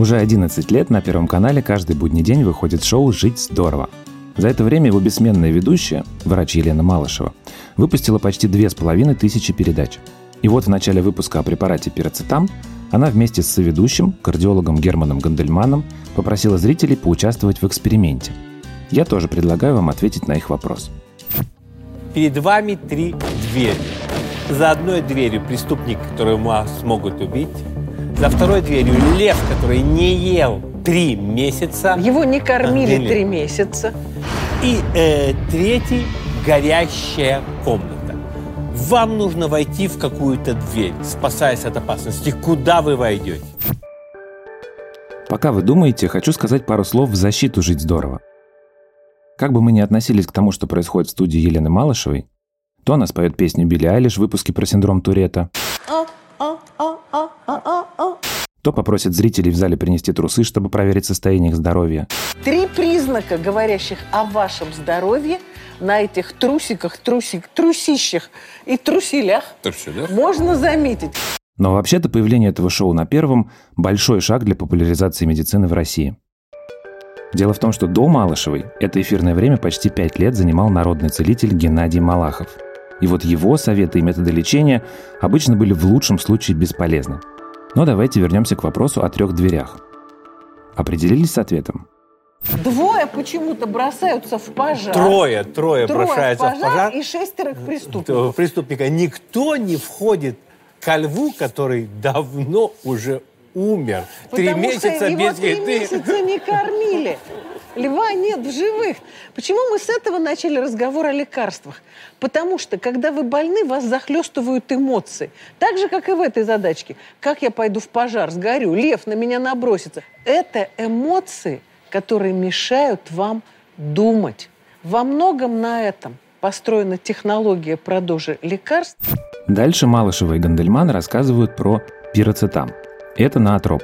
Уже 11 лет на Первом канале каждый будний день выходит шоу «Жить здорово». За это время его бессменная ведущая, врач Елена Малышева, выпустила почти две с половиной тысячи передач. И вот в начале выпуска о препарате пироцетам она вместе с соведущим, кардиологом Германом Гандельманом, попросила зрителей поучаствовать в эксперименте. Я тоже предлагаю вам ответить на их вопрос. Перед вами три двери. За одной дверью преступник, который вас могут убить. За второй дверью лев, который не ел три месяца. Его не кормили три месяца. И э, третий горящая комната. Вам нужно войти в какую-то дверь, спасаясь от опасности. Куда вы войдете? Пока вы думаете, хочу сказать пару слов в защиту «Жить здорово». Как бы мы ни относились к тому, что происходит в студии Елены Малышевой, то она споет песню Билли Айлиш в выпуске про синдром Туретта, то попросит зрителей в зале принести трусы, чтобы проверить состояние их здоровья. Три признака, говорящих о вашем здоровье, на этих трусиках, трусик, трусищах и труселях Труселях? можно заметить. Но вообще-то появление этого шоу на первом – большой шаг для популяризации медицины в России. Дело в том, что до Малышевой это эфирное время почти пять лет занимал народный целитель Геннадий Малахов. И вот его советы и методы лечения обычно были в лучшем случае бесполезны. Но давайте вернемся к вопросу о трех дверях. Определились с ответом? Двое почему-то бросаются в пожар. Трое, трое, Трое бросаются в в пожар. и шестеро к Этого преступнику. преступника. Никто не входит ко льву, который давно уже умер. Три Потому месяца что его без три еды. месяца не кормили. Льва нет в живых. Почему мы с этого начали разговор о лекарствах? Потому что, когда вы больны, вас захлестывают эмоции. Так же, как и в этой задачке. Как я пойду в пожар, сгорю, лев на меня набросится. Это эмоции, которые мешают вам думать. Во многом на этом построена технология продажи лекарств. Дальше Малышева и Гандельман рассказывают про пироцетам. Это наотроп.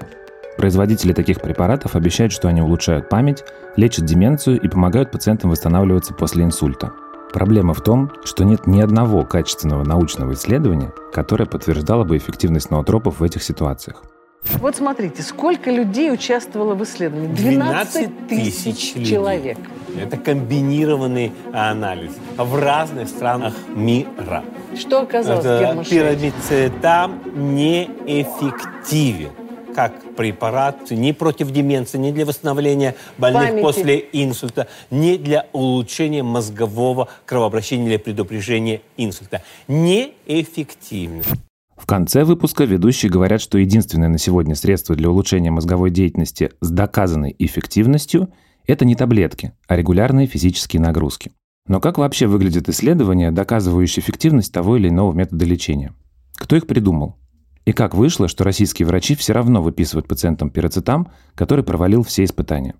Производители таких препаратов обещают, что они улучшают память, лечат деменцию и помогают пациентам восстанавливаться после инсульта. Проблема в том, что нет ни одного качественного научного исследования, которое подтверждало бы эффективность ноотропов в этих ситуациях. Вот смотрите, сколько людей участвовало в исследовании. 12 тысяч человек. Это комбинированный анализ в разных странах мира. Что оказалось, Герман Швейц? Пирамицетам неэффективен как препарат ни против деменции, ни для восстановления больных Памяти. после инсульта, ни для улучшения мозгового кровообращения или предупреждения инсульта. Неэффективен. В конце выпуска ведущие говорят, что единственное на сегодня средство для улучшения мозговой деятельности с доказанной эффективностью – это не таблетки, а регулярные физические нагрузки. Но как вообще выглядят исследования, доказывающие эффективность того или иного метода лечения? Кто их придумал? И как вышло, что российские врачи все равно выписывают пациентам пироцетам, который провалил все испытания?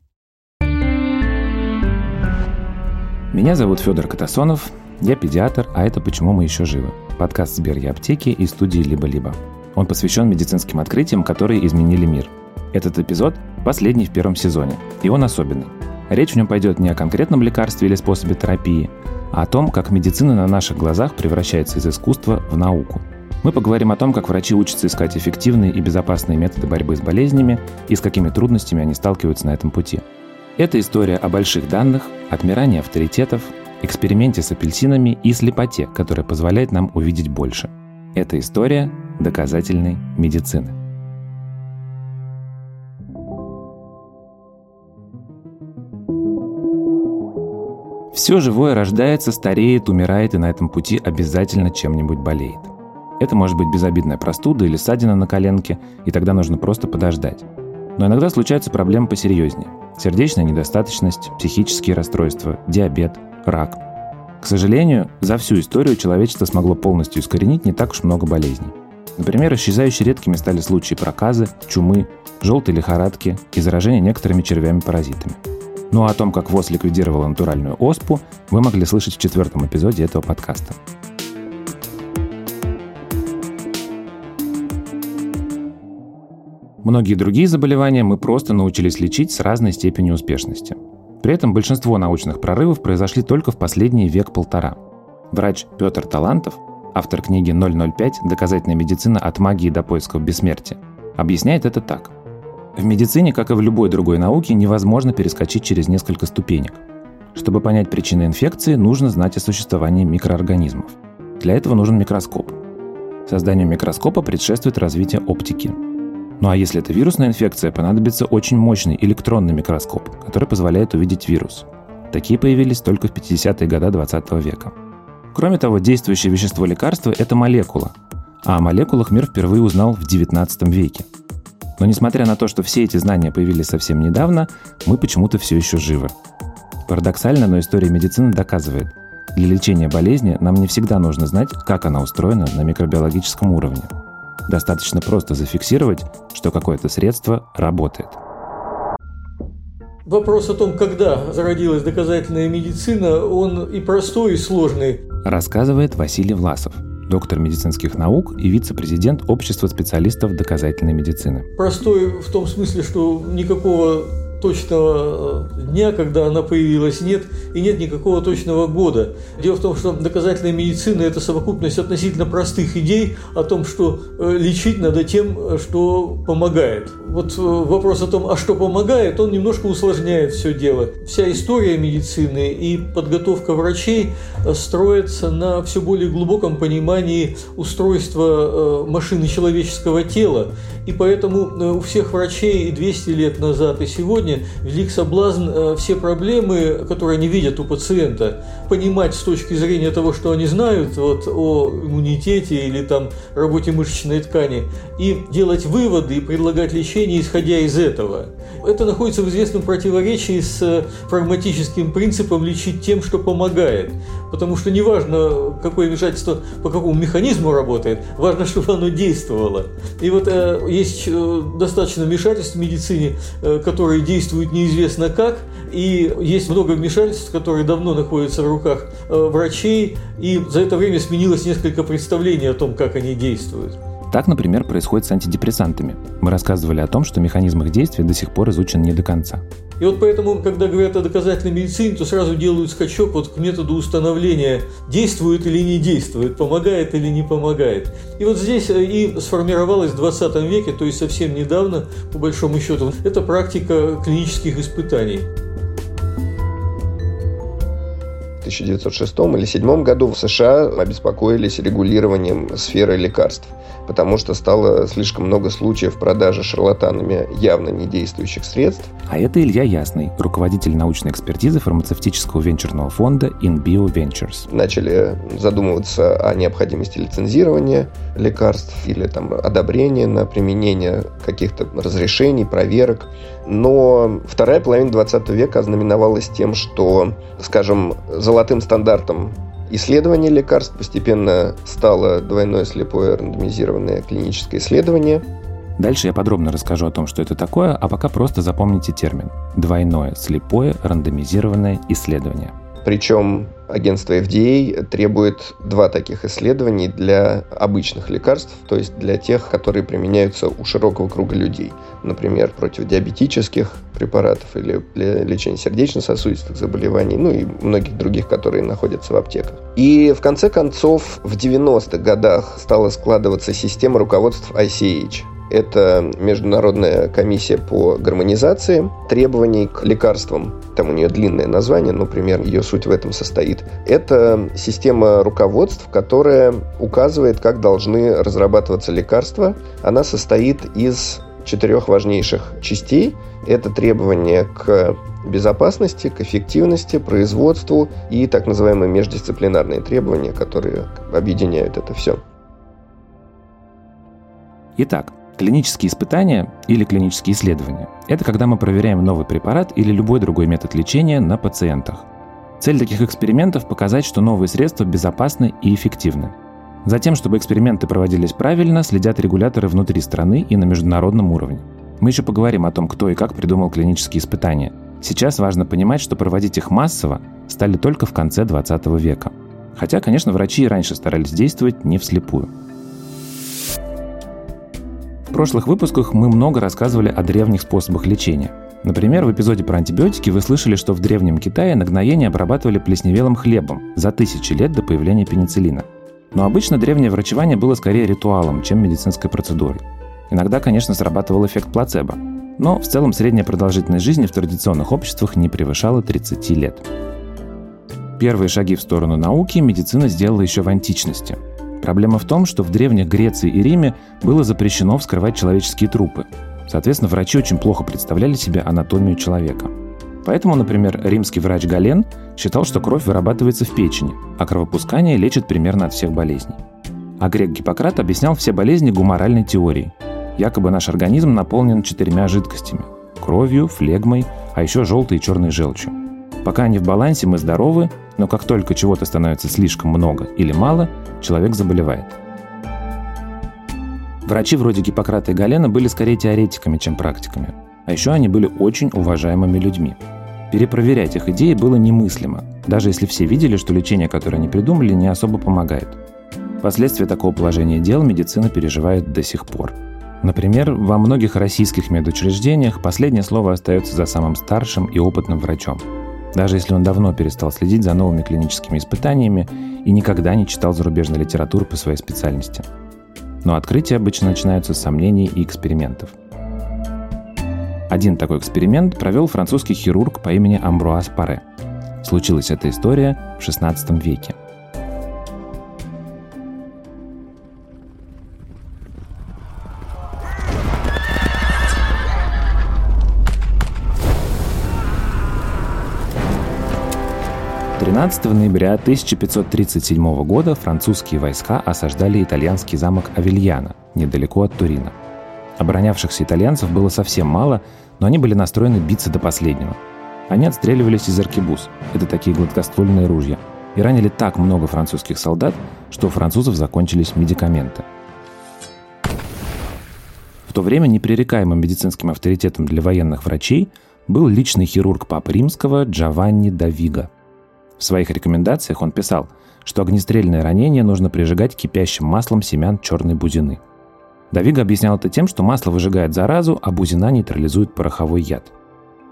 Меня зовут Федор Катасонов, я педиатр, а это «Почему мы еще живы?» Подкаст Сбер и аптеки и студии «Либо-либо». Он посвящен медицинским открытиям, которые изменили мир. Этот эпизод – последний в первом сезоне, и он особенный. Речь в нем пойдет не о конкретном лекарстве или способе терапии, а о том, как медицина на наших глазах превращается из искусства в науку. Мы поговорим о том, как врачи учатся искать эффективные и безопасные методы борьбы с болезнями и с какими трудностями они сталкиваются на этом пути. Это история о больших данных, отмирании авторитетов, эксперименте с апельсинами и слепоте, которая позволяет нам увидеть больше. Это история доказательной медицины. Все живое рождается, стареет, умирает и на этом пути обязательно чем-нибудь болеет. Это может быть безобидная простуда или ссадина на коленке, и тогда нужно просто подождать. Но иногда случаются проблемы посерьезнее. Сердечная недостаточность, психические расстройства, диабет, рак. К сожалению, за всю историю человечество смогло полностью искоренить не так уж много болезней. Например, исчезающе редкими стали случаи проказы, чумы, желтой лихорадки и заражения некоторыми червями-паразитами. Ну а о том, как ВОЗ ликвидировала натуральную оспу, вы могли слышать в четвертом эпизоде этого подкаста. Многие другие заболевания мы просто научились лечить с разной степенью успешности. При этом большинство научных прорывов произошли только в последний век-полтора. Врач Петр Талантов, автор книги «005. Доказательная медицина от магии до поисков бессмертия», объясняет это так. В медицине, как и в любой другой науке, невозможно перескочить через несколько ступенек. Чтобы понять причины инфекции, нужно знать о существовании микроорганизмов. Для этого нужен микроскоп. Созданию микроскопа предшествует развитие оптики. Ну а если это вирусная инфекция, понадобится очень мощный электронный микроскоп, который позволяет увидеть вирус. Такие появились только в 50-е годы 20 века. Кроме того, действующее вещество лекарства – это молекула, а о молекулах мир впервые узнал в 19 веке – но несмотря на то, что все эти знания появились совсем недавно, мы почему-то все еще живы. Парадоксально, но история медицины доказывает, для лечения болезни нам не всегда нужно знать, как она устроена на микробиологическом уровне. Достаточно просто зафиксировать, что какое-то средство работает. Вопрос о том, когда зародилась доказательная медицина, он и простой, и сложный. Рассказывает Василий Власов, доктор медицинских наук и вице-президент Общества специалистов доказательной медицины. Простой в том смысле, что никакого точного э, дня, когда она появилась, нет, и нет никакого точного года. Дело в том, что доказательная медицина – это совокупность относительно простых идей о том, что э, лечить надо тем, что помогает. Вот э, вопрос о том, а что помогает, он немножко усложняет все дело. Вся история медицины и подготовка врачей строится на все более глубоком понимании устройства машины человеческого тела. И поэтому у всех врачей и 200 лет назад, и сегодня велик соблазн э, все проблемы, которые они видят у пациента, понимать с точки зрения того, что они знают вот, о иммунитете или там работе мышечной ткани, и делать выводы и предлагать лечение, исходя из этого. Это находится в известном противоречии с прагматическим принципом лечить тем, что помогает. Потому что неважно, какое вмешательство по какому механизму работает, важно, чтобы оно действовало. И вот э, есть э, достаточно вмешательств в медицине, э, которые действуют неизвестно как, и есть много вмешательств, которые давно находятся в руках э, врачей, и за это время сменилось несколько представлений о том, как они действуют. Так, например, происходит с антидепрессантами. Мы рассказывали о том, что механизм их действия до сих пор изучен не до конца. И вот поэтому, когда говорят о доказательной медицине, то сразу делают скачок вот к методу установления, действует или не действует, помогает или не помогает. И вот здесь э, и сформировалась в 20 веке, то есть совсем недавно, по большому счету, это практика клинических испытаний. 1906 или 1907 году в США обеспокоились регулированием сферы лекарств, потому что стало слишком много случаев продажи шарлатанами явно не действующих средств. А это Илья Ясный, руководитель научной экспертизы фармацевтического венчурного фонда InBio Ventures. Начали задумываться о необходимости лицензирования лекарств или там одобрения на применение каких-то разрешений, проверок. Но вторая половина 20 века ознаменовалась тем, что, скажем, золотым стандартом исследования лекарств постепенно стало двойное слепое рандомизированное клиническое исследование. Дальше я подробно расскажу о том, что это такое, а пока просто запомните термин. Двойное слепое рандомизированное исследование – причем агентство FDA требует два таких исследований для обычных лекарств, то есть для тех, которые применяются у широкого круга людей. Например, против диабетических препаратов или для лечения сердечно-сосудистых заболеваний, ну и многих других, которые находятся в аптеках. И в конце концов, в 90-х годах стала складываться система руководств ICH, это Международная комиссия по гармонизации требований к лекарствам. Там у нее длинное название, например, ее суть в этом состоит. Это система руководств, которая указывает, как должны разрабатываться лекарства. Она состоит из четырех важнейших частей. Это требования к безопасности, к эффективности, производству и так называемые междисциплинарные требования, которые объединяют это все. Итак, Клинические испытания или клинические исследования – это когда мы проверяем новый препарат или любой другой метод лечения на пациентах. Цель таких экспериментов – показать, что новые средства безопасны и эффективны. Затем, чтобы эксперименты проводились правильно, следят регуляторы внутри страны и на международном уровне. Мы еще поговорим о том, кто и как придумал клинические испытания. Сейчас важно понимать, что проводить их массово стали только в конце 20 века. Хотя, конечно, врачи и раньше старались действовать не вслепую прошлых выпусках мы много рассказывали о древних способах лечения. Например, в эпизоде про антибиотики вы слышали, что в Древнем Китае нагноение обрабатывали плесневелым хлебом за тысячи лет до появления пенициллина. Но обычно древнее врачевание было скорее ритуалом, чем медицинской процедурой. Иногда, конечно, срабатывал эффект плацебо. Но в целом средняя продолжительность жизни в традиционных обществах не превышала 30 лет. Первые шаги в сторону науки медицина сделала еще в античности. Проблема в том, что в древних Греции и Риме было запрещено вскрывать человеческие трупы. Соответственно, врачи очень плохо представляли себе анатомию человека. Поэтому, например, римский врач Гален считал, что кровь вырабатывается в печени, а кровопускание лечит примерно от всех болезней. А грек Гиппократ объяснял все болезни гуморальной теорией. Якобы наш организм наполнен четырьмя жидкостями – кровью, флегмой, а еще желтой и черной желчью. Пока они в балансе, мы здоровы, но как только чего-то становится слишком много или мало, человек заболевает. Врачи вроде Гиппократа и Галена были скорее теоретиками, чем практиками. А еще они были очень уважаемыми людьми. Перепроверять их идеи было немыслимо, даже если все видели, что лечение, которое они придумали, не особо помогает. Последствия такого положения дел медицина переживает до сих пор. Например, во многих российских медучреждениях последнее слово остается за самым старшим и опытным врачом – даже если он давно перестал следить за новыми клиническими испытаниями и никогда не читал зарубежной литературы по своей специальности. Но открытия обычно начинаются с сомнений и экспериментов. Один такой эксперимент провел французский хирург по имени Амбруаз Паре. Случилась эта история в XVI веке – 13 ноября 1537 года французские войска осаждали итальянский замок Авильяна, недалеко от Турина. Оборонявшихся итальянцев было совсем мало, но они были настроены биться до последнего. Они отстреливались из аркебуз, это такие гладкоствольные ружья, и ранили так много французских солдат, что у французов закончились медикаменты. В то время непререкаемым медицинским авторитетом для военных врачей был личный хирург Папы Римского Джованни Давига – в своих рекомендациях он писал, что огнестрельное ранение нужно прижигать кипящим маслом семян черной бузины. Давига объяснял это тем, что масло выжигает заразу, а бузина нейтрализует пороховой яд.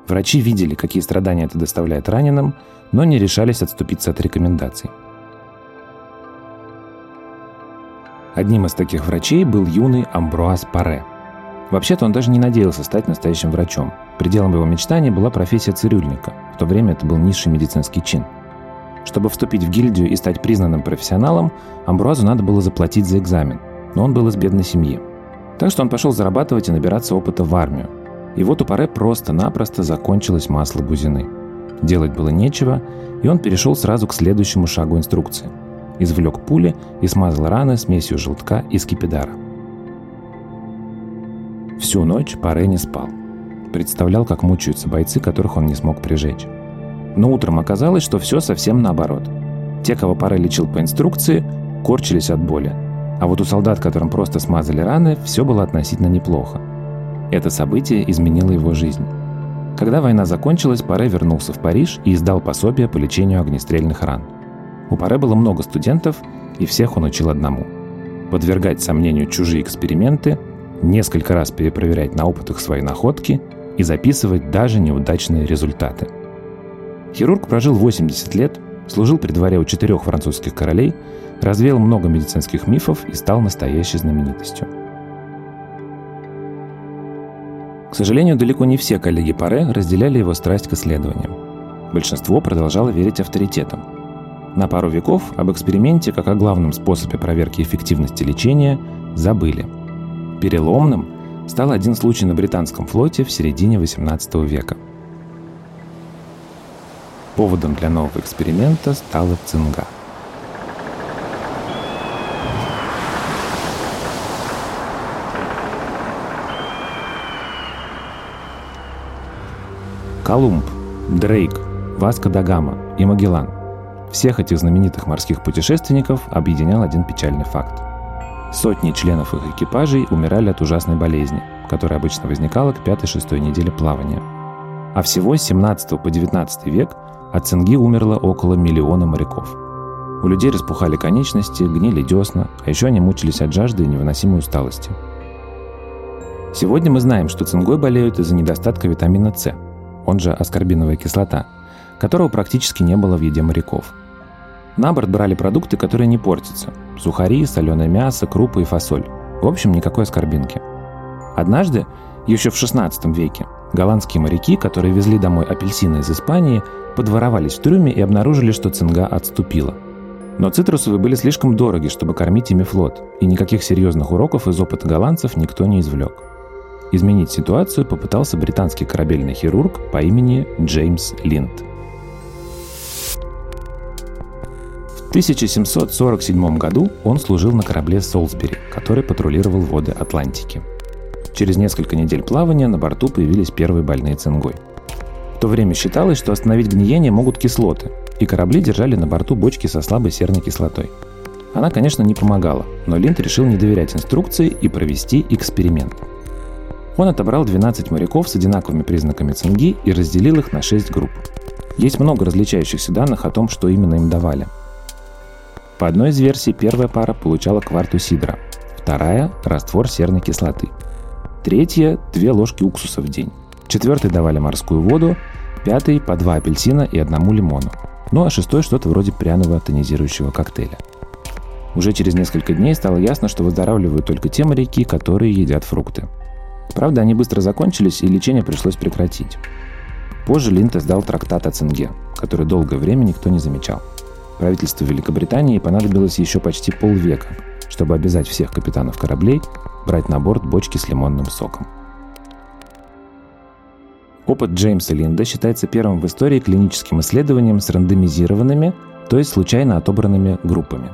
Врачи видели, какие страдания это доставляет раненым, но не решались отступиться от рекомендаций. Одним из таких врачей был юный Амбруаз Паре. Вообще-то он даже не надеялся стать настоящим врачом. Пределом его мечтаний была профессия цирюльника. В то время это был низший медицинский чин – чтобы вступить в гильдию и стать признанным профессионалом, Амбруазу надо было заплатить за экзамен, но он был из бедной семьи. Так что он пошел зарабатывать и набираться опыта в армию. И вот у Паре просто-напросто закончилось масло бузины. Делать было нечего, и он перешел сразу к следующему шагу инструкции. Извлек пули и смазал раны смесью желтка и скипидара. Всю ночь Паре не спал. Представлял, как мучаются бойцы, которых он не смог прижечь. Но утром оказалось, что все совсем наоборот. Те, кого пара лечил по инструкции, корчились от боли. А вот у солдат, которым просто смазали раны, все было относительно неплохо. Это событие изменило его жизнь. Когда война закончилась, Паре вернулся в Париж и издал пособие по лечению огнестрельных ран. У Паре было много студентов, и всех он учил одному – подвергать сомнению чужие эксперименты, несколько раз перепроверять на опытах свои находки и записывать даже неудачные результаты – Хирург прожил 80 лет, служил при дворе у четырех французских королей, развеял много медицинских мифов и стал настоящей знаменитостью. К сожалению, далеко не все коллеги Паре разделяли его страсть к исследованиям. Большинство продолжало верить авторитетам. На пару веков об эксперименте как о главном способе проверки эффективности лечения забыли. Переломным стал один случай на британском флоте в середине XVIII века – Поводом для нового эксперимента стала цинга. Колумб, Дрейк, Васко да Гама и Магеллан. Всех этих знаменитых морских путешественников объединял один печальный факт. Сотни членов их экипажей умирали от ужасной болезни, которая обычно возникала к пятой-шестой неделе плавания. А всего с 17 по 19 век от цинги умерло около миллиона моряков. У людей распухали конечности, гнили десна, а еще они мучились от жажды и невыносимой усталости. Сегодня мы знаем, что цингой болеют из-за недостатка витамина С, он же аскорбиновая кислота, которого практически не было в еде моряков. На борт брали продукты, которые не портятся – сухари, соленое мясо, крупы и фасоль. В общем, никакой аскорбинки. Однажды Еще в XVI веке голландские моряки, которые везли домой апельсины из Испании, подворовались в трюме и обнаружили, что цинга отступила. Но цитрусовые были слишком дороги, чтобы кормить ими флот, и никаких серьезных уроков из опыта голландцев никто не извлек. Изменить ситуацию попытался британский корабельный хирург по имени Джеймс Линд. В 1747 году он служил на корабле «Солсбери», который патрулировал воды Атлантики – Через несколько недель плавания на борту появились первые больные цингой. То время считалось, что остановить гниение могут кислоты, и корабли держали на борту бочки со слабой серной кислотой. Она, конечно, не помогала, но Линд решил не доверять инструкции и провести эксперимент. Он отобрал 12 моряков с одинаковыми признаками цинги и разделил их на 6 групп. Есть много различающихся данных о том, что именно им давали. По одной из версий, первая пара получала кварту сидра, вторая – раствор серной кислоты – Третья – две ложки уксуса в день. Четвертый давали морскую воду, пятый – по два апельсина и одному лимону. Ну а шестой – что-то вроде пряного тонизирующего коктейля. Уже через несколько дней стало ясно, что выздоравливают только те моряки, которые едят фрукты. Правда, они быстро закончились, и лечение пришлось прекратить. Позже Линд издал трактат о цинге, который долгое время никто не замечал. Правительству Великобритании понадобилось еще почти полвека, чтобы обязать всех капитанов кораблей брать на борт бочки с лимонным соком. Опыт Джеймса Линда считается первым в истории клиническим исследованием с рандомизированными, то есть случайно отобранными группами.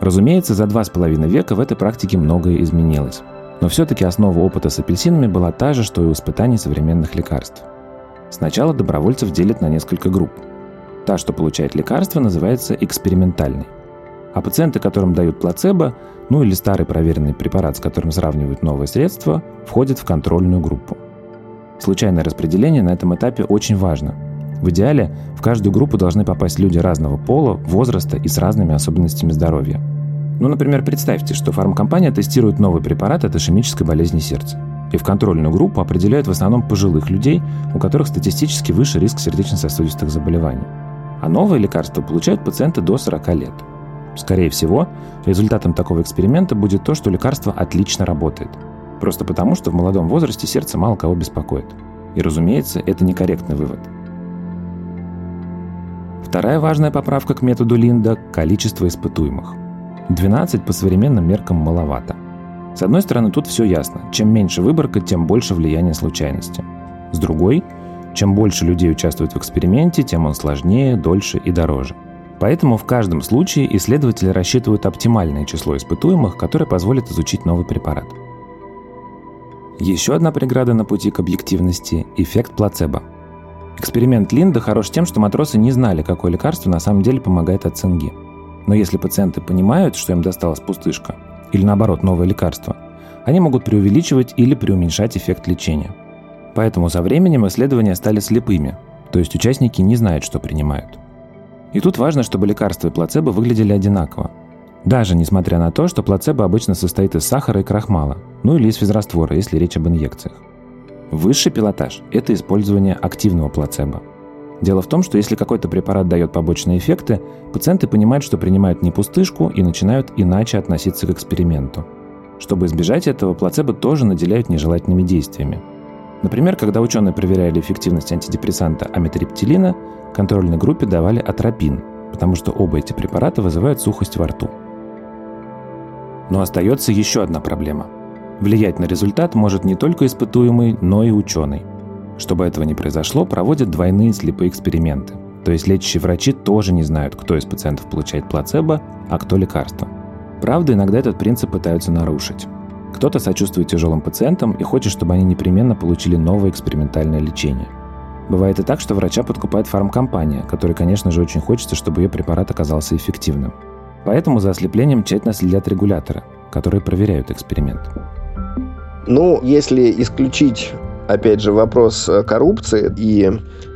Разумеется, за два с половиной века в этой практике многое изменилось. Но все-таки основа опыта с апельсинами была та же, что и у испытаний современных лекарств. Сначала добровольцев делят на несколько групп. Та, что получает лекарство, называется экспериментальной. А пациенты, которым дают плацебо, ну или старый проверенный препарат, с которым сравнивают новые средства, входят в контрольную группу. Случайное распределение на этом этапе очень важно. В идеале в каждую группу должны попасть люди разного пола, возраста и с разными особенностями здоровья. Ну, например, представьте, что фармкомпания тестирует новый препарат от ишемической болезни сердца. И в контрольную группу определяют в основном пожилых людей, у которых статистически выше риск сердечно-сосудистых заболеваний. А новые лекарства получают пациенты до 40 лет – Скорее всего, результатом такого эксперимента будет то, что лекарство отлично работает. Просто потому, что в молодом возрасте сердце мало кого беспокоит. И, разумеется, это некорректный вывод. Вторая важная поправка к методу Линда – количество испытуемых. 12 по современным меркам маловато. С одной стороны, тут все ясно. Чем меньше выборка, тем больше влияние случайности. С другой, чем больше людей участвует в эксперименте, тем он сложнее, дольше и дороже. Поэтому в каждом случае исследователи рассчитывают оптимальное число испытуемых, которое позволит изучить новый препарат. Еще одна преграда на пути к объективности – эффект плацебо. Эксперимент Линда хорош тем, что матросы не знали, какое лекарство на самом деле помогает от цинги. Но если пациенты понимают, что им досталась пустышка, или наоборот новое лекарство, они могут преувеличивать или преуменьшать эффект лечения. Поэтому со временем исследования стали слепыми, то есть участники не знают, что принимают – и тут важно, чтобы лекарства и плацебо выглядели одинаково. Даже несмотря на то, что плацебо обычно состоит из сахара и крахмала, ну или из физраствора, если речь об инъекциях. Высший пилотаж – это использование активного плацебо. Дело в том, что если какой-то препарат дает побочные эффекты, пациенты понимают, что принимают не пустышку и начинают иначе относиться к эксперименту. Чтобы избежать этого, плацебо тоже наделяют нежелательными действиями. Например, когда ученые проверяли эффективность антидепрессанта амитриптилина, контрольной группе давали атропин, потому что оба эти препарата вызывают сухость во рту. Но остается еще одна проблема. Влиять на результат может не только испытуемый, но и ученый. Чтобы этого не произошло, проводят двойные слепые эксперименты. То есть лечащие врачи тоже не знают, кто из пациентов получает плацебо, а кто лекарство. Правда, иногда этот принцип пытаются нарушить. Кто-то сочувствует тяжелым пациентам и хочет, чтобы они непременно получили новое экспериментальное лечение – Бывает и так, что врача подкупает фармкомпания, которой, конечно же, очень хочется, чтобы ее препарат оказался эффективным. Поэтому за ослеплением тщательно следят регуляторы, которые проверяют эксперимент. Ну, если исключить, опять же, вопрос э, коррупции и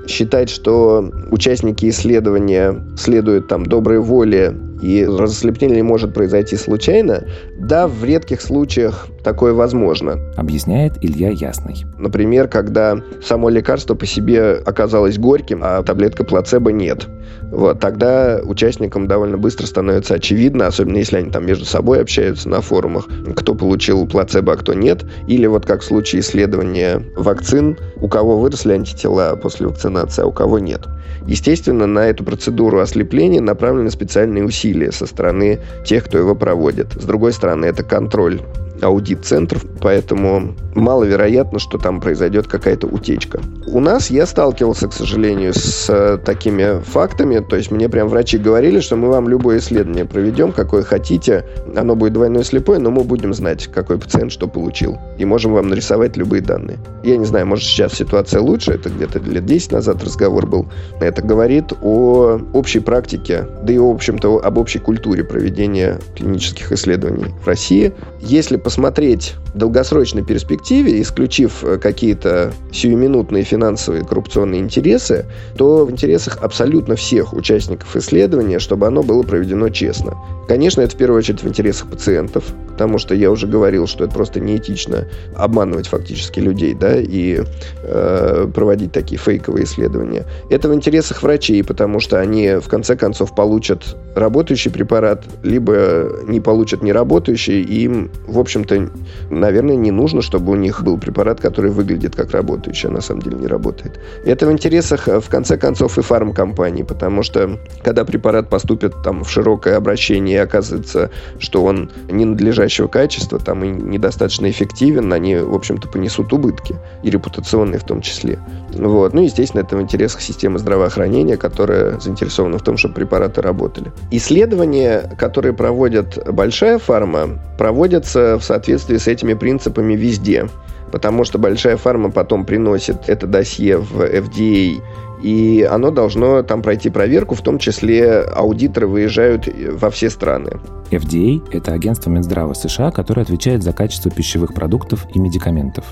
считать, что участники исследования следуют там доброй воле и разослепление может произойти случайно, да, в редких случаях такое возможно. Объясняет Илья Ясный. Например, когда само лекарство по себе оказалось горьким, а таблетка плацебо нет. Вот, тогда участникам довольно быстро становится очевидно, особенно если они там между собой общаются на форумах, кто получил плацебо, а кто нет. Или вот как в случае исследования вакцин, у кого выросли антитела после вакцинации, а у кого нет. Естественно, на эту процедуру ослепления направлены специальные усилия со стороны тех, кто его проводит. С другой стороны, это контроль аудит-центров, поэтому маловероятно, что там произойдет какая-то утечка. У нас я сталкивался, к сожалению, с э, такими фактами, то есть мне прям врачи говорили, что мы вам любое исследование проведем, какое хотите, оно будет двойное слепое, но мы будем знать, какой пациент что получил, и можем вам нарисовать любые данные. Я не знаю, может сейчас ситуация лучше, это где-то лет 10 назад разговор был. Это говорит о общей практике, да и, в общем-то, об общей культуре проведения клинических исследований в России. Если посмотреть в долгосрочной перспективе, исключив э, какие-то сиюминутные финансовые коррупционные интересы, то в интересах абсолютно всех участников исследования, чтобы оно было проведено честно. Конечно, это в первую очередь в интересах пациентов, потому что я уже говорил, что это просто неэтично обманывать фактически людей, да, и э, проводить такие фейковые исследования. Это в интересах врачей, потому что они в конце концов получат работающий препарат, либо не получат неработающий, и им, в общем-то, наверное, не нужно, чтобы у них был препарат, который выглядит как работающий, а на самом деле не работает. Это в интересах, в конце концов, и фармкомпаний, потому что когда препарат поступит там в широкое обращение, и оказывается, что он ненадлежащего качества, там и недостаточно эффективен, они, в общем-то, понесут убытки, и репутационные в том числе. Вот. Ну, естественно, это в интересах системы здравоохранения, которая заинтересована в том, чтобы препараты работали. Исследования, которые проводят большая фарма, проводятся в соответствии с этими принципами везде. Потому что большая фарма потом приносит это досье в FDA и оно должно там пройти проверку, в том числе аудиторы выезжают во все страны. FDA – это агентство Минздрава США, которое отвечает за качество пищевых продуктов и медикаментов.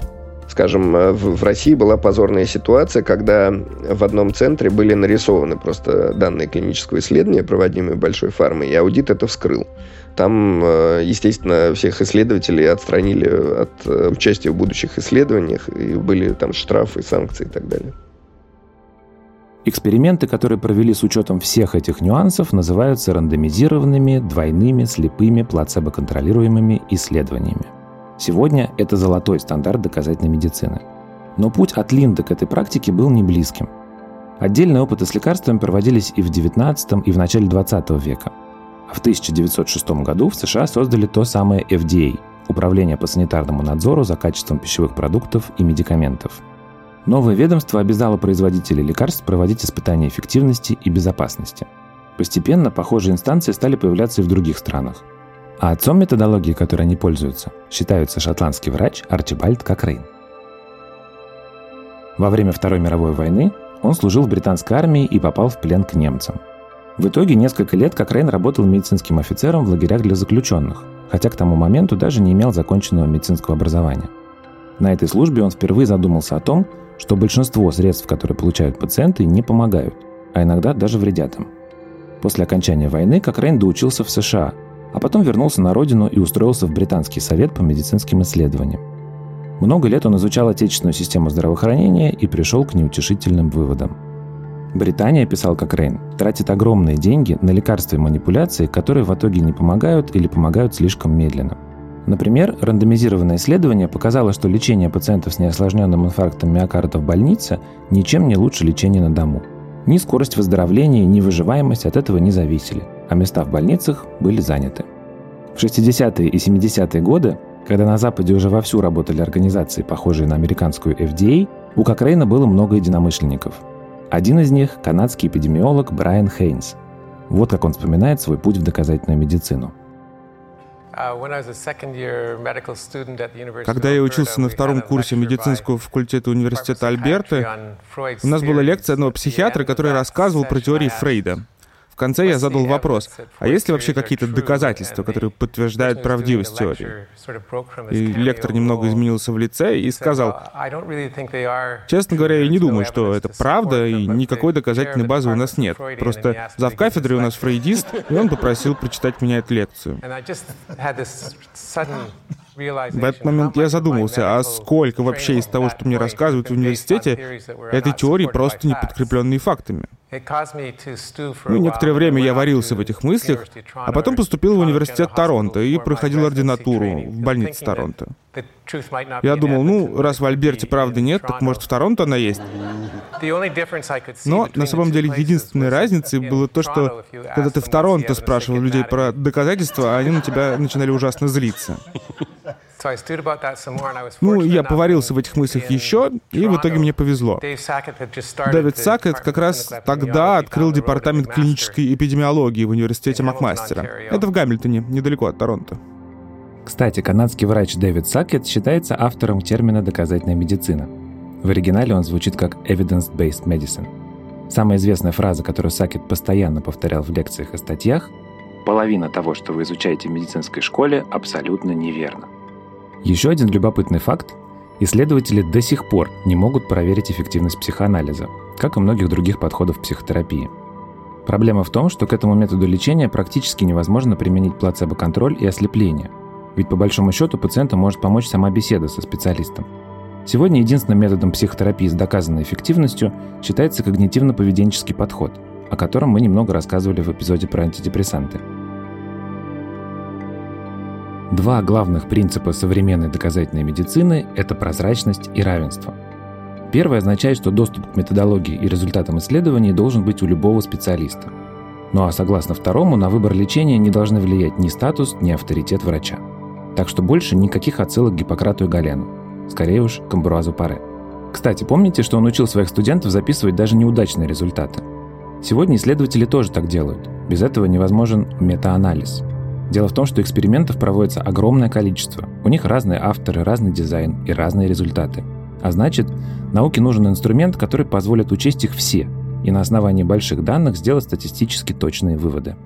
Скажем, э, в, в России была позорная ситуация, когда в одном центре были нарисованы просто данные клинического исследования, проводимые большой фармой, и аудит это вскрыл. Там, э, естественно, всех исследователей отстранили от э, участия в будущих исследованиях, и были там штрафы, санкции и так далее. Эксперименты, которые провели с учетом всех этих нюансов, называются рандомизированными, двойными, слепыми, плацебо-контролируемыми исследованиями. Сегодня это золотой стандарт доказательной медицины. Но путь от Линда к этой практике был не близким. Отдельные опыты с лекарствами проводились и в XIX, и в начале XX века. В 1906 году в США создали то самое FDA – Управление по санитарному надзору за качеством пищевых продуктов и медикаментов. Новое ведомство обязало производителей лекарств проводить испытания эффективности и безопасности. Постепенно похожие инстанции стали появляться и в других странах – а отцом методологии, которой они пользуются, считается шотландский врач Арчибальд Кокрейн. Во время Второй мировой войны он служил в британской армии и попал в плен к немцам. В итоге несколько лет Кокрейн работал медицинским офицером в лагерях для заключенных, хотя к тому моменту даже не имел законченного медицинского образования. На этой службе он впервые задумался о том, что большинство средств, которые получают пациенты, не помогают, а иногда даже вредят им. После окончания войны Кокрейн доучился в США – а потом вернулся на родину и устроился в Британский совет по медицинским исследованиям. Много лет он изучал отечественную систему здравоохранения и пришел к неутешительным выводам. Британия, писал Кокрейн, тратит огромные деньги на лекарства и манипуляции, которые в итоге не помогают или помогают слишком медленно. Например, рандомизированное исследование показало, что лечение пациентов с неосложненным инфарктом миокарда в больнице ничем не лучше лечения на дому. Ни скорость выздоровления, ни выживаемость от этого не зависели – а места в больницах были заняты. В 60-е и 70-е годы, когда на Западе уже вовсю работали организации, похожие на американскую FDA, у Кокрейна было много единомышленников. Один из них – канадский эпидемиолог Брайан Хейнс. Вот как он вспоминает свой путь в доказательную медицину. Когда я учился на втором курсе медицинского факультета университета Альберты, у нас была лекция одного психиатра, который рассказывал про теории Фрейда конце я задал вопрос, а есть ли вообще какие-то доказательства, которые подтверждают правдивость теории? И лектор немного изменился в лице и сказал, честно говоря, я не думаю, что это правда, и никакой доказательной базы у нас нет. Просто зав кафедры у нас фрейдист, и он попросил прочитать меня эту лекцию. В этот момент я задумался, а сколько вообще из того, что мне рассказывают в университете, этой теории просто не подкрепленные фактами. Ну, некоторое время я варился в этих мыслях, а потом поступил в университет Торонто и проходил ординатуру в больнице Торонто. Я думал, ну, раз в Альберте правды нет, так может в Торонто она есть. Но на самом деле единственной разницей было то, что когда ты в Торонто спрашивал людей про доказательства, они на тебя начинали ужасно злиться. Ну, я поварился в этих мыслях еще, и в итоге мне повезло. Дэвид Сакет как раз тогда открыл департамент клинической эпидемиологии в университете Макмастера. Это в Гамильтоне, недалеко от Торонто. Кстати, канадский врач Дэвид Сакет считается автором термина «доказательная медицина». В оригинале он звучит как «evidence-based medicine». Самая известная фраза, которую Сакет постоянно повторял в лекциях и статьях, «половина того, что вы изучаете в медицинской школе, абсолютно неверно». Еще один любопытный факт. Исследователи до сих пор не могут проверить эффективность психоанализа, как и многих других подходов психотерапии. Проблема в том, что к этому методу лечения практически невозможно применить плацебо-контроль и ослепление. Ведь по большому счету пациенту может помочь сама беседа со специалистом. Сегодня единственным методом психотерапии с доказанной эффективностью считается когнитивно-поведенческий подход, о котором мы немного рассказывали в эпизоде про антидепрессанты – Два главных принципа современной доказательной медицины – это прозрачность и равенство. Первое означает, что доступ к методологии и результатам исследований должен быть у любого специалиста. Ну а согласно второму, на выбор лечения не должны влиять ни статус, ни авторитет врача. Так что больше никаких отсылок к Гиппократу и Галену. Скорее уж, к Амбруазу Паре. Кстати, помните, что он учил своих студентов записывать даже неудачные результаты? Сегодня исследователи тоже так делают. Без этого невозможен метаанализ – Дело в том, что экспериментов проводится огромное количество. У них разные авторы, разный дизайн и разные результаты. А значит, науке нужен инструмент, который позволит учесть их все и на основании больших данных сделать статистически точные выводы.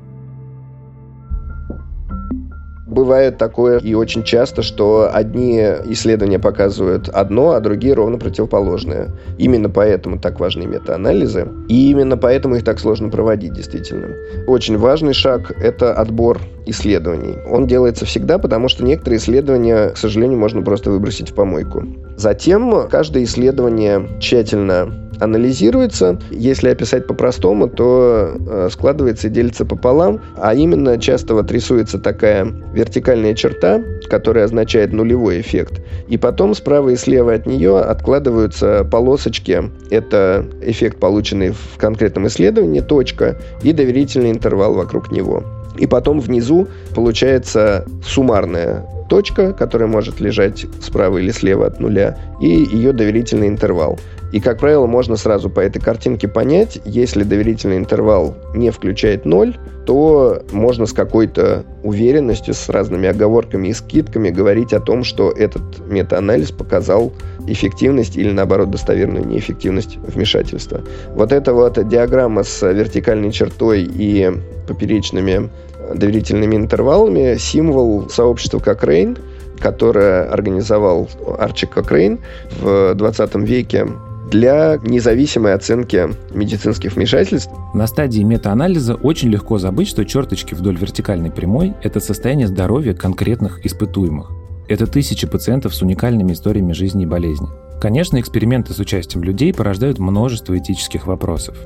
Бывает такое и очень часто, что одни исследования показывают одно, а другие ровно противоположное. Именно поэтому так важны метаанализы, и именно поэтому их так сложно проводить, действительно. Очень важный шаг – это отбор исследований. Он делается всегда, потому что некоторые исследования, к сожалению, можно просто выбросить в помойку. Затем каждое исследование тщательно анализируется. Если описать по-простому, то э, складывается и делится пополам, а именно часто вот рисуется такая вертикальная черта, которая означает нулевой эффект. И потом справа и слева от нее откладываются полосочки. Это эффект, полученный в конкретном исследовании, точка, и доверительный интервал вокруг него. И потом внизу получается суммарная точка, которая может лежать справа или слева от нуля, и ее доверительный интервал. И, как правило, можно сразу по этой картинке понять, если доверительный интервал не включает ноль, то можно с какой-то уверенностью, с разными оговорками и скидками говорить о том, что этот метаанализ показал эффективность или, наоборот, достоверную неэффективность вмешательства. Вот эта вот диаграмма с вертикальной чертой и поперечными доверительными интервалами символ сообщества Кокрейн, которое организовал Арчи Кокрейн в 20 веке для независимой оценки медицинских вмешательств. На стадии метаанализа очень легко забыть, что черточки вдоль вертикальной прямой – это состояние здоровья конкретных испытуемых. Это тысячи пациентов с уникальными историями жизни и болезни. Конечно, эксперименты с участием людей порождают множество этических вопросов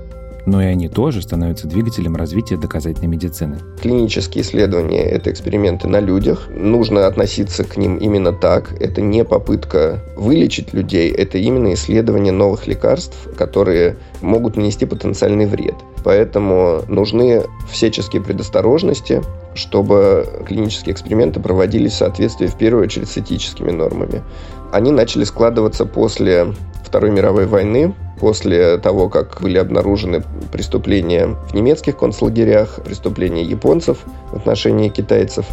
но и они тоже становятся двигателем развития доказательной медицины. Клинические исследования – это эксперименты на людях. Нужно относиться к ним именно так. Это не попытка вылечить людей, это именно исследование новых лекарств, которые могут нанести потенциальный вред. Поэтому нужны всяческие предосторожности, чтобы клинические эксперименты проводились в соответствии, в первую очередь, с этическими нормами. Они начали складываться после Второй мировой войны, после того, как были обнаружены преступления в немецких концлагерях, преступления японцев в отношении китайцев,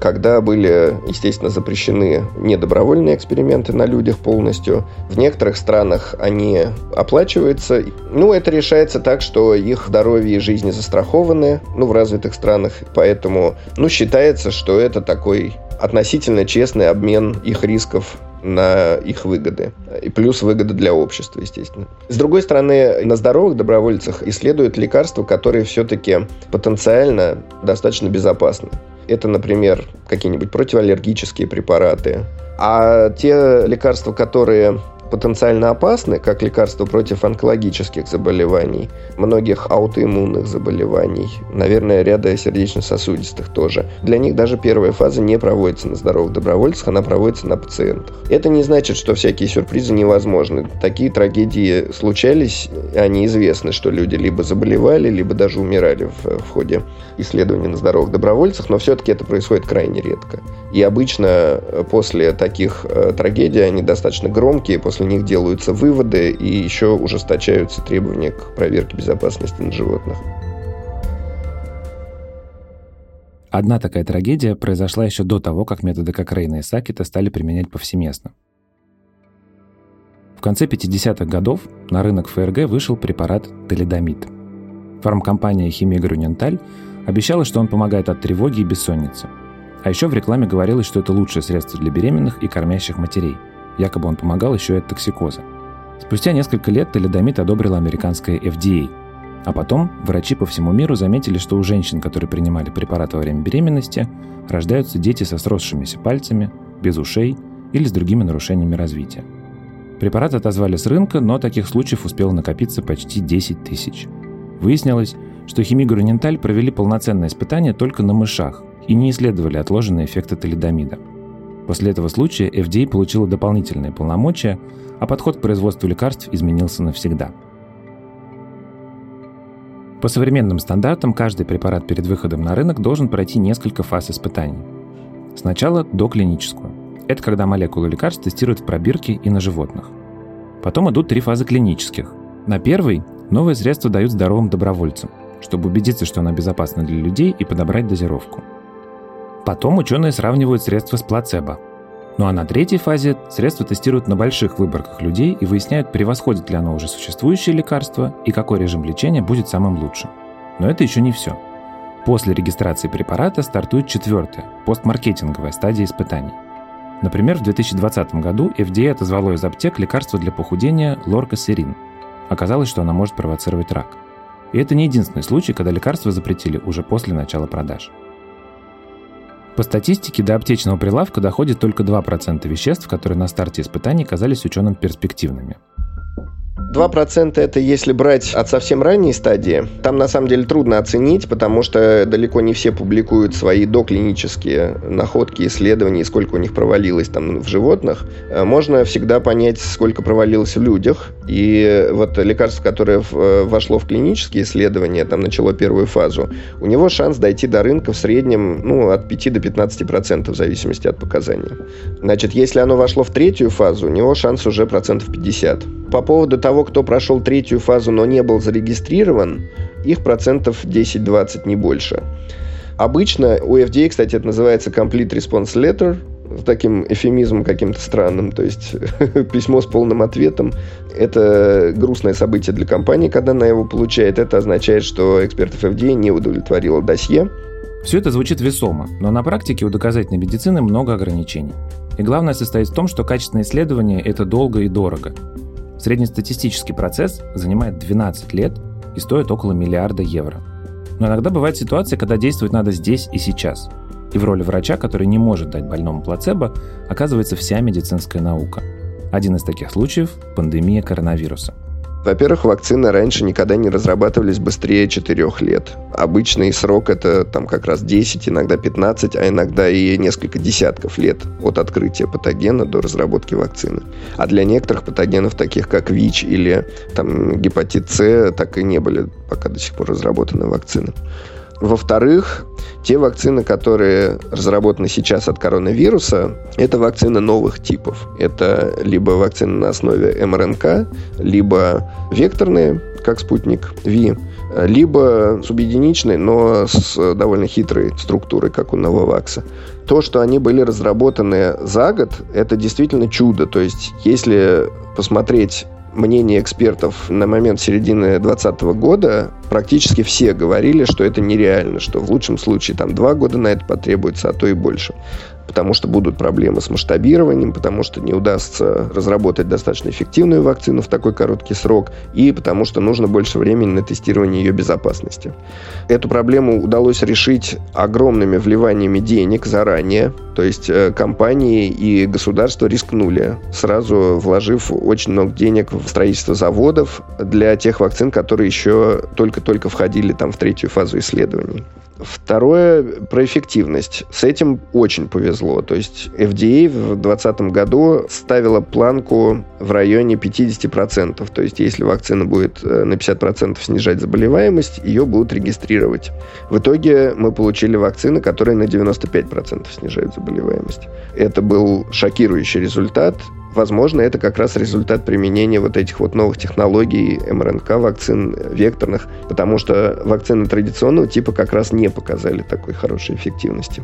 когда были, естественно, запрещены недобровольные эксперименты на людях полностью. В некоторых странах они оплачиваются. Ну, это решается так, что их здоровье и жизни застрахованы, ну, в развитых странах. Поэтому, ну, считается, что это такой относительно честный обмен их рисков на их выгоды. И плюс выгоды для общества, естественно. С другой стороны, на здоровых добровольцах исследуют лекарства, которые все-таки потенциально достаточно безопасны. Это, например, какие-нибудь противоаллергические препараты. А те лекарства, которые потенциально опасны, как лекарства против онкологических заболеваний, многих аутоиммунных заболеваний, наверное, ряда сердечно-сосудистых тоже. Для них даже первая фаза не проводится на здоровых добровольцах, она проводится на пациентах. Это не значит, что всякие сюрпризы невозможны. Такие трагедии случались, они известны, что люди либо заболевали, либо даже умирали в, в ходе исследований на здоровых добровольцах, но все-таки это происходит крайне редко. И обычно э, после таких э, трагедий они достаточно громкие, после них делаются выводы и еще ужесточаются требования к проверке безопасности на животных. Одна такая трагедия произошла еще до того, как методы Кокрейна и Сакета стали применять повсеместно. В конце 50-х годов на рынок ФРГ вышел препарат теледомид. Фармкомпания Химия Груненталь обещала, что он помогает от тревоги и бессонницы – а еще в рекламе говорилось, что это лучшее средство для беременных и кормящих матерей. Якобы он помогал еще и от токсикоза. Спустя несколько лет талидомид одобрила американская FDA. А потом врачи по всему миру заметили, что у женщин, которые принимали препарат во время беременности, рождаются дети со сросшимися пальцами, без ушей или с другими нарушениями развития. Препарат отозвали с рынка, но таких случаев успело накопиться почти 10 тысяч. Выяснилось, что химигуруненталь провели полноценное испытание только на мышах, и не исследовали отложенные эффекты талидомида. После этого случая FDA получила дополнительные полномочия, а подход к производству лекарств изменился навсегда. По современным стандартам каждый препарат перед выходом на рынок должен пройти несколько фаз испытаний. Сначала доклиническую. Это когда молекулы лекарств тестируют в пробирке и на животных. Потом идут три фазы клинических. На первой новые средства дают здоровым добровольцам, чтобы убедиться, что оно безопасно для людей и подобрать дозировку – Потом ученые сравнивают средства с плацебо. Ну а на третьей фазе средства тестируют на больших выборках людей и выясняют, превосходит ли оно уже существующее лекарство и какой режим лечения будет самым лучшим. Но это еще не все. После регистрации препарата стартует четвертая, постмаркетинговая стадия испытаний. Например, в 2020 году FDA отозвало из аптек лекарство для похудения лоркосерин. Оказалось, что оно может провоцировать рак. И это не единственный случай, когда лекарство запретили уже после начала продаж. По статистике, до аптечного прилавка доходит только 2% веществ, которые на старте испытаний казались ученым перспективными. 2% это если брать от совсем ранней стадии. Там на самом деле трудно оценить, потому что далеко не все публикуют свои доклинические находки, исследования, сколько у них провалилось там в животных. Э, можно всегда понять, сколько провалилось в людях. И вот лекарство, которое э, вошло в клинические исследования, там начало первую фазу, у него шанс дойти до рынка в среднем ну, от 5 до 15% в зависимости от показаний. Значит, если оно вошло в третью фазу, у него шанс уже процентов 50. По поводу того, кто прошел третью фазу, но не был зарегистрирован, их процентов 10-20, не больше. Обычно у FDA, кстати, это называется Complete Response Letter, таким эфемизмом каким-то странным, то есть письмо с полным ответом. Это грустное событие для компании, когда она его получает. Это означает, что экспертов FDA не удовлетворило досье. Все это звучит весомо, но на практике у доказательной медицины много ограничений. И главное состоит в том, что качественное исследование – это долго и дорого. Среднестатистический процесс занимает 12 лет и стоит около миллиарда евро. Но иногда бывает ситуация, когда действовать надо здесь и сейчас. И в роли врача, который не может дать больному плацебо, оказывается вся медицинская наука. Один из таких случаев – пандемия коронавируса – во-первых, вакцины раньше никогда не разрабатывались быстрее 4 лет. Обычный срок это там как раз 10, иногда 15, а иногда и несколько десятков лет от открытия патогена до разработки вакцины. А для некоторых патогенов, таких как ВИЧ или там, гепатит С, так и не были пока до сих пор разработаны вакцины. Во-вторых, те вакцины, которые разработаны сейчас от коронавируса, это вакцины новых типов. Это либо вакцины на основе МРНК, либо векторные, как спутник ВИ, либо субъединичные, но с довольно хитрой структурой, как у Нововакса. То, что они были разработаны за год, это действительно чудо. То есть, если посмотреть мнение экспертов на момент середины 2020 года практически все говорили, что это нереально, что в лучшем случае там два года на это потребуется, а то и больше потому что будут проблемы с масштабированием, потому что не удастся разработать достаточно эффективную вакцину в такой короткий срок, и потому что нужно больше времени на тестирование ее безопасности. Эту проблему удалось решить огромными вливаниями денег заранее, то есть э, компании и государство рискнули, сразу вложив очень много денег в строительство заводов для тех вакцин, которые еще только-только входили там в третью фазу исследований. Второе про эффективность. С этим очень повезло. То есть FDA в 2020 году ставила планку в районе 50%. То есть если вакцина будет э, на 50% снижать заболеваемость, ее будут регистрировать. В итоге мы получили вакцины, которые на 95% снижают заболеваемость. Это был шокирующий результат. Возможно, это как раз результат применения вот этих вот новых технологий МРНК вакцин векторных, потому что вакцины традиционного типа как раз не показали такой хорошей эффективности.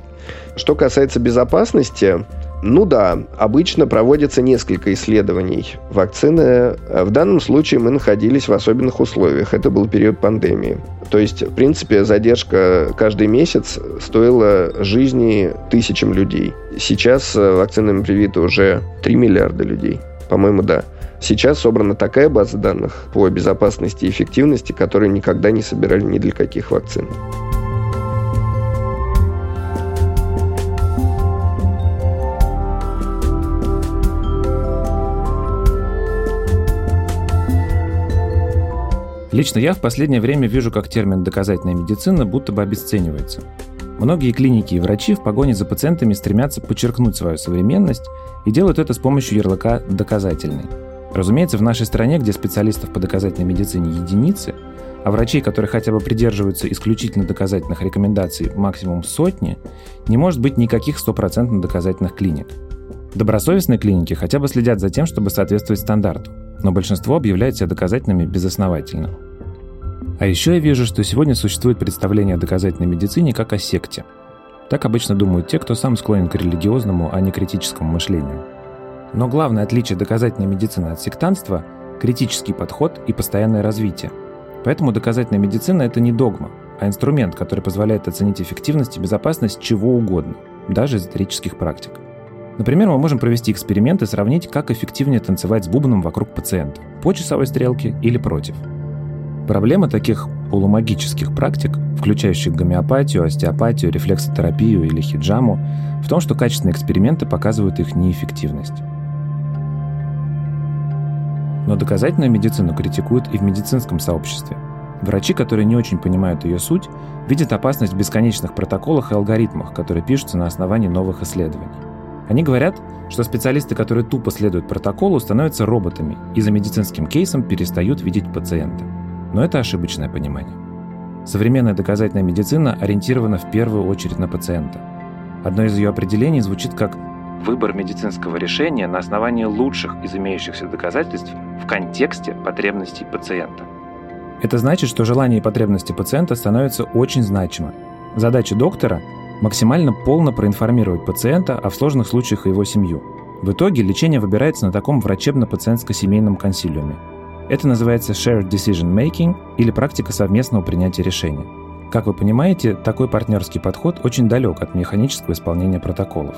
Что касается безопасности, ну да, обычно проводится несколько исследований вакцины. В данном случае мы находились в особенных условиях. Это был период пандемии. То есть, в принципе, задержка каждый месяц стоила жизни тысячам людей. Сейчас вакцинами привиты уже 3 миллиарда людей. По-моему, да. Сейчас собрана такая база данных по безопасности и эффективности, которую никогда не собирали ни для каких вакцин. Лично я в последнее время вижу, как термин «доказательная медицина» будто бы обесценивается. Многие клиники и врачи в погоне за пациентами стремятся подчеркнуть свою современность и делают это с помощью ярлыка «доказательный». Разумеется, в нашей стране, где специалистов по доказательной медицине единицы, а врачей, которые хотя бы придерживаются исключительно доказательных рекомендаций максимум сотни, не может быть никаких стопроцентно доказательных клиник. Добросовестные клиники хотя бы следят за тем, чтобы соответствовать стандарту, но большинство объявляют себя доказательными безосновательно. А еще я вижу, что сегодня существует представление о доказательной медицине как о секте. Так обычно думают те, кто сам склонен к религиозному, а не критическому мышлению. Но главное отличие доказательной медицины от сектантства – критический подход и постоянное развитие. Поэтому доказательная медицина – это не догма, а инструмент, который позволяет оценить эффективность и безопасность чего угодно, даже эзотерических практик. Например, мы можем провести эксперимент и сравнить, как эффективнее танцевать с бубном вокруг пациента – по часовой стрелке или против – Проблема таких полумагических практик, включающих гомеопатию, остеопатию, рефлексотерапию или хиджаму, в том, что качественные эксперименты показывают их неэффективность. Но доказательную медицину критикуют и в медицинском сообществе. Врачи, которые не очень понимают ее суть, видят опасность в бесконечных протоколах и алгоритмах, которые пишутся на основании новых исследований. Они говорят, что специалисты, которые тупо следуют протоколу, становятся роботами и за медицинским кейсом перестают видеть пациента. Но это ошибочное понимание. Современная доказательная медицина ориентирована в первую очередь на пациента. Одно из ее определений звучит как «выбор медицинского решения на основании лучших из имеющихся доказательств в контексте потребностей пациента». Это значит, что желания и потребности пациента становятся очень значимы. Задача доктора – максимально полно проинформировать пациента, а в сложных случаях и его семью. В итоге лечение выбирается на таком врачебно-пациентско-семейном консилиуме – это называется shared decision making или практика совместного принятия решения. Как вы понимаете, такой партнерский подход очень далек от механического исполнения протоколов.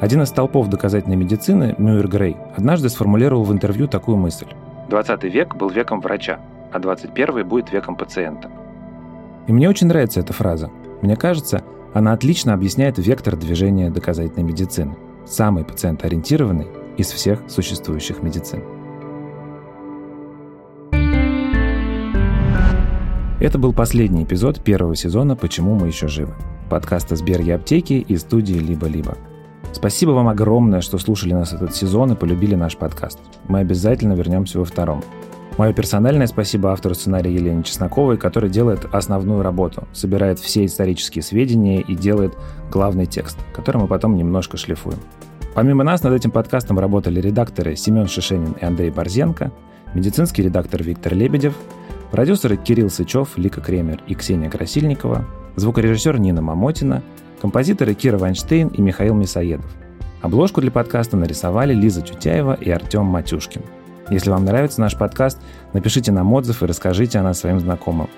Один из столпов доказательной медицины, Мюэр Грей, однажды сформулировал в интервью такую мысль. 20 век был веком врача, а 21 будет веком пациента. И мне очень нравится эта фраза. Мне кажется, она отлично объясняет вектор движения доказательной медицины, самый пациентоориентированный из всех существующих медицин. Это был последний эпизод первого сезона «Почему мы еще живы» подкаста «Сбер и аптеки» и студии «Либо-либо». Спасибо вам огромное, что слушали нас этот сезон и полюбили наш подкаст. Мы обязательно вернемся во втором. Мое персональное спасибо автору сценария Елене Чесноковой, который делает основную работу, собирает все исторические сведения и делает главный текст, который мы потом немножко шлифуем. Помимо нас над этим подкастом работали редакторы Семен Шишенин и Андрей Борзенко, медицинский редактор Виктор Лебедев – Продюсеры Кирилл Сычев, Лика Кремер и Ксения Красильникова, звукорежиссер Нина Мамотина, композиторы Кира Вайнштейн и Михаил Мисоедов. Обложку для подкаста нарисовали Лиза Чутяева и Артем Матюшкин. Если вам нравится наш подкаст, напишите нам отзыв и расскажите о нас своим знакомым.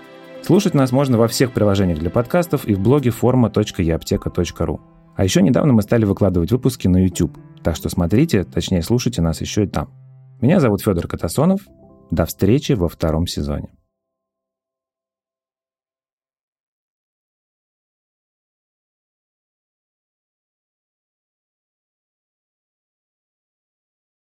Слушать нас можно во всех приложениях для подкастов и в блоге forma.eapteka.ru. А еще недавно мы стали выкладывать выпуски на YouTube, так что смотрите, точнее слушайте нас еще и там. Меня зовут Федор Катасонов. До встречи во втором сезоне.